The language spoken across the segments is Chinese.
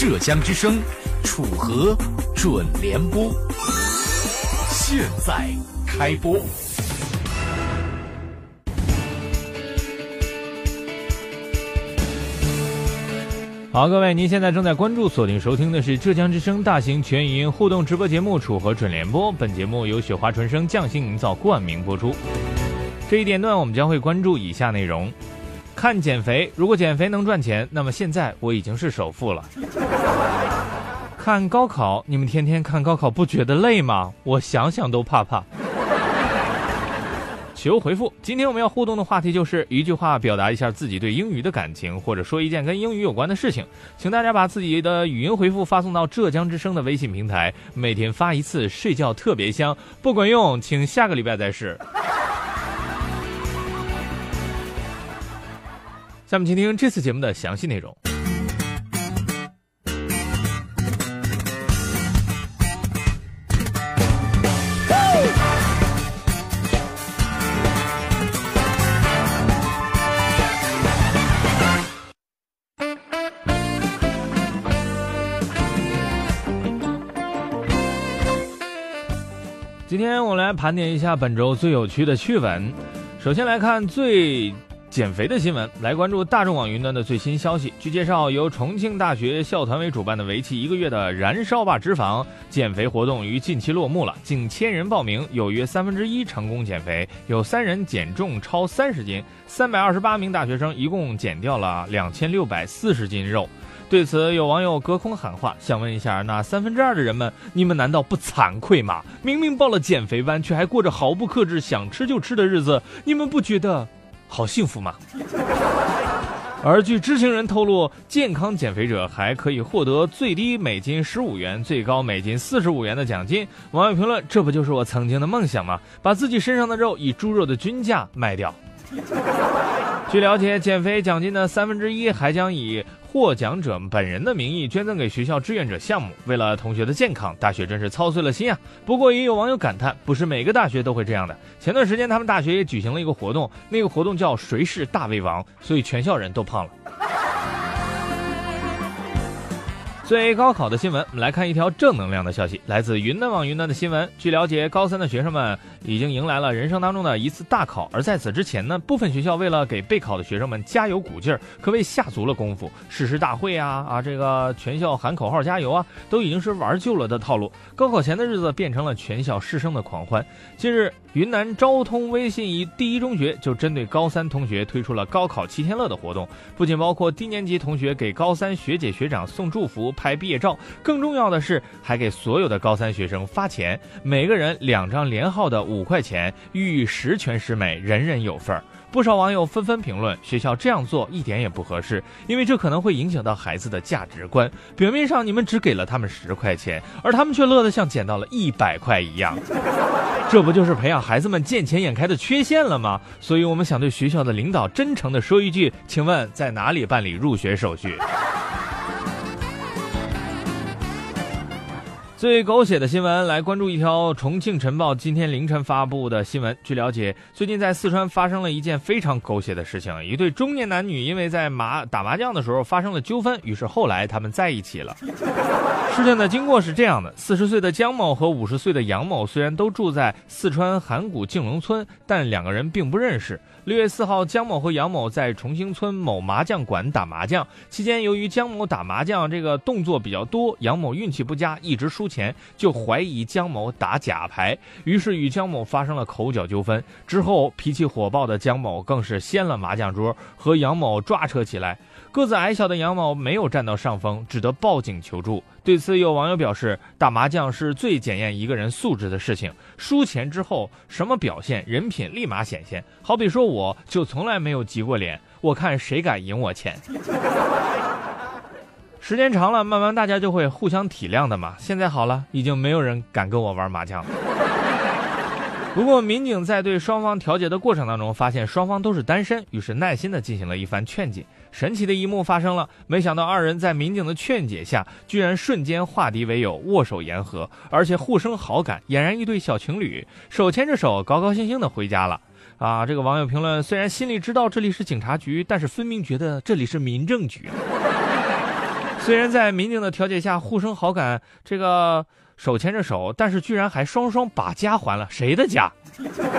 浙江之声，楚河准联播，现在开播。好，各位，您现在正在关注、锁定收听的是浙江之声大型全语音互动直播节目《楚河准联播》。本节目由雪花纯生匠心营造冠名播出。这一点段，我们将会关注以下内容。看减肥，如果减肥能赚钱，那么现在我已经是首富了。看高考，你们天天看高考不觉得累吗？我想想都怕怕。求回复，今天我们要互动的话题就是一句话表达一下自己对英语的感情，或者说一件跟英语有关的事情，请大家把自己的语音回复发送到浙江之声的微信平台，每天发一次，睡觉特别香。不管用，请下个礼拜再试。下面请听这次节目的详细内容。今天我来盘点一下本周最有趣的趣闻。首先来看最。减肥的新闻，来关注大众网云端的最新消息。据介绍，由重庆大学校团委主办的为期一个月的“燃烧吧脂肪”减肥活动于近期落幕了。近千人报名，有约三分之一成功减肥，有三人减重超三十斤，三百二十八名大学生一共减掉了两千六百四十斤肉。对此，有网友隔空喊话，想问一下那三分之二的人们，你们难道不惭愧吗？明明报了减肥班，却还过着毫不克制、想吃就吃的日子，你们不觉得？好幸福嘛？而据知情人透露，健康减肥者还可以获得最低每斤十五元、最高每斤四十五元的奖金。网友评论：这不就是我曾经的梦想吗？把自己身上的肉以猪肉的均价卖掉。据了解，减肥奖金的三分之一还将以。获奖者本人的名义捐赠给学校志愿者项目，为了同学的健康，大学真是操碎了心啊！不过也有网友感叹，不是每个大学都会这样的。前段时间他们大学也举行了一个活动，那个活动叫“谁是大胃王”，所以全校人都胖了。最高考的新闻，我们来看一条正能量的消息，来自云南网云南的新闻。据了解，高三的学生们已经迎来了人生当中的一次大考。而在此之前呢，部分学校为了给备考的学生们加油鼓劲儿，可谓下足了功夫。誓师大会啊 啊，这个全校喊口号加油啊，都已经是玩旧了的套路。高考前的日子变成了全校师生的狂欢。近日，云南昭通微信一第一中学就针对高三同学推出了高考七天乐的活动，不仅包括低年级同学给高三学姐学长送祝福。拍毕业照，更重要的是还给所有的高三学生发钱，每个人两张连号的五块钱，寓意十全十美，人人有份儿。不少网友纷纷评论，学校这样做一点也不合适，因为这可能会影响到孩子的价值观。表面上你们只给了他们十块钱，而他们却乐得像捡到了一百块一样，这不就是培养孩子们见钱眼开的缺陷了吗？所以我们想对学校的领导真诚地说一句，请问在哪里办理入学手续？最狗血的新闻，来关注一条重庆晨报今天凌晨发布的新闻。据了解，最近在四川发生了一件非常狗血的事情：一对中年男女因为在麻打麻将的时候发生了纠纷，于是后来他们在一起了。事情的经过是这样的：四十岁的姜某和五十岁的杨某虽然都住在四川函谷敬龙村，但两个人并不认识。六月四号，姜某和杨某在重兴村某麻将馆打麻将期间，由于姜某打麻将这个动作比较多，杨某运气不佳，一直输钱，就怀疑江某打假牌，于是与江某发生了口角纠纷。之后，脾气火爆的江某更是掀了麻将桌，和杨某抓扯起来。个子矮小的杨某没有占到上风，只得报警求助。对此，有网友表示：“打麻将是最检验一个人素质的事情，输钱之后什么表现，人品立马显现。好比说，我就从来没有急过脸，我看谁敢赢我钱。”时间长了，慢慢大家就会互相体谅的嘛。现在好了，已经没有人敢跟我玩麻将了。不过，民警在对双方调解的过程当中，发现双方都是单身，于是耐心的进行了一番劝解。神奇的一幕发生了，没想到二人在民警的劝解下，居然瞬间化敌为友，握手言和，而且互生好感，俨然一对小情侣，手牵着手，高高兴兴的回家了。啊，这个网友评论：虽然心里知道这里是警察局，但是分明觉得这里是民政局。虽然在民警的调解下互生好感，这个。手牵着手，但是居然还双双把家还了，谁的家？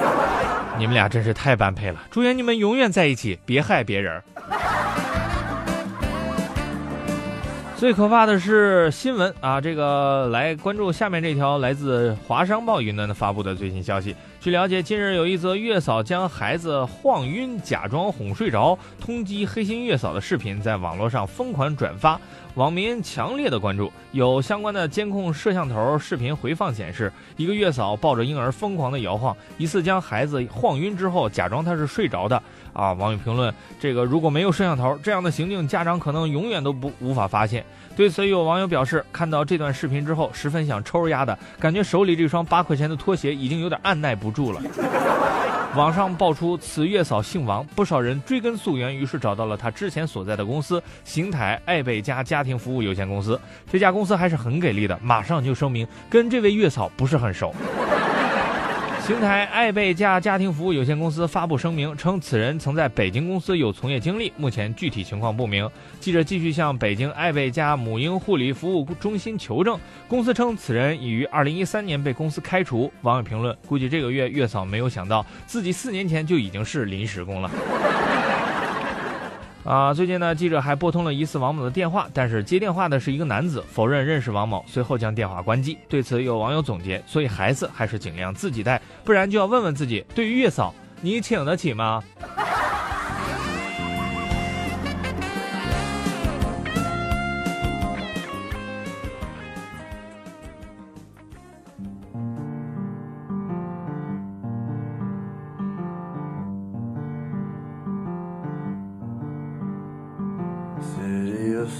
你们俩真是太般配了，祝愿你们永远在一起，别害别人。最可怕的是新闻啊！这个来关注下面这条来自华商报云南的发布的最新消息。据了解，近日有一则月嫂将孩子晃晕、假装哄睡着、通缉黑心月嫂的视频在网络上疯狂转发，网民强烈的关注。有相关的监控摄像头视频回放显示，一个月嫂抱着婴儿疯狂的摇晃，疑似将孩子晃晕之后，假装他是睡着的。啊！网友评论：这个如果没有摄像头，这样的行径家长可能永远都不无法发现。对此，有网友表示，看到这段视频之后，十分想抽丫的感觉，手里这双八块钱的拖鞋已经有点按耐不住了。网上爆出此月嫂姓王，不少人追根溯源，于是找到了他之前所在的公司——邢台爱贝家家庭服务有限公司。这家公司还是很给力的，马上就声明跟这位月嫂不是很熟。邢台爱贝家家庭服务有限公司发布声明称，此人曾在北京公司有从业经历，目前具体情况不明。记者继续向北京爱贝家母婴护理服务中心求证，公司称此人已于二零一三年被公司开除。网友评论：估计这个月月嫂没有想到自己四年前就已经是临时工了。啊，最近呢，记者还拨通了疑似王某的电话，但是接电话的是一个男子，否认认识王某，随后将电话关机。对此，有网友总结：所以孩子还是尽量自己带，不然就要问问自己，对于月嫂，你请得起吗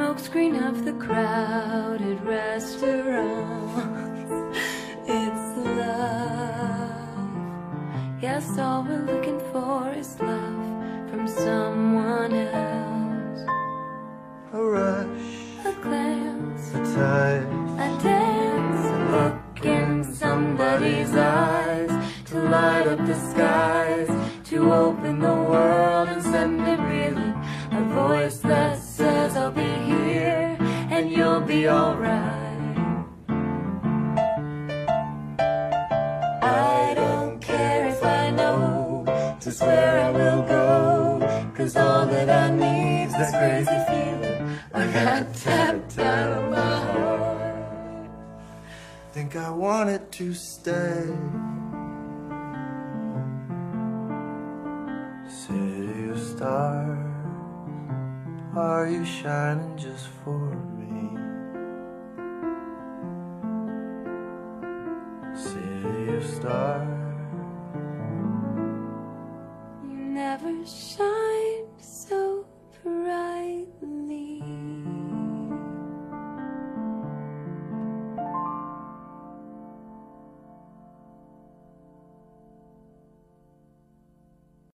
Smokescreen of the crowded restaurants, it's love. Yes, all we're looking for is love from someone you'll be alright. I don't care if I know just where I will go, cause all that I need's that crazy feeling I got tapped out of my heart think I wanted to stay. City of stars, are you shining just for me? wish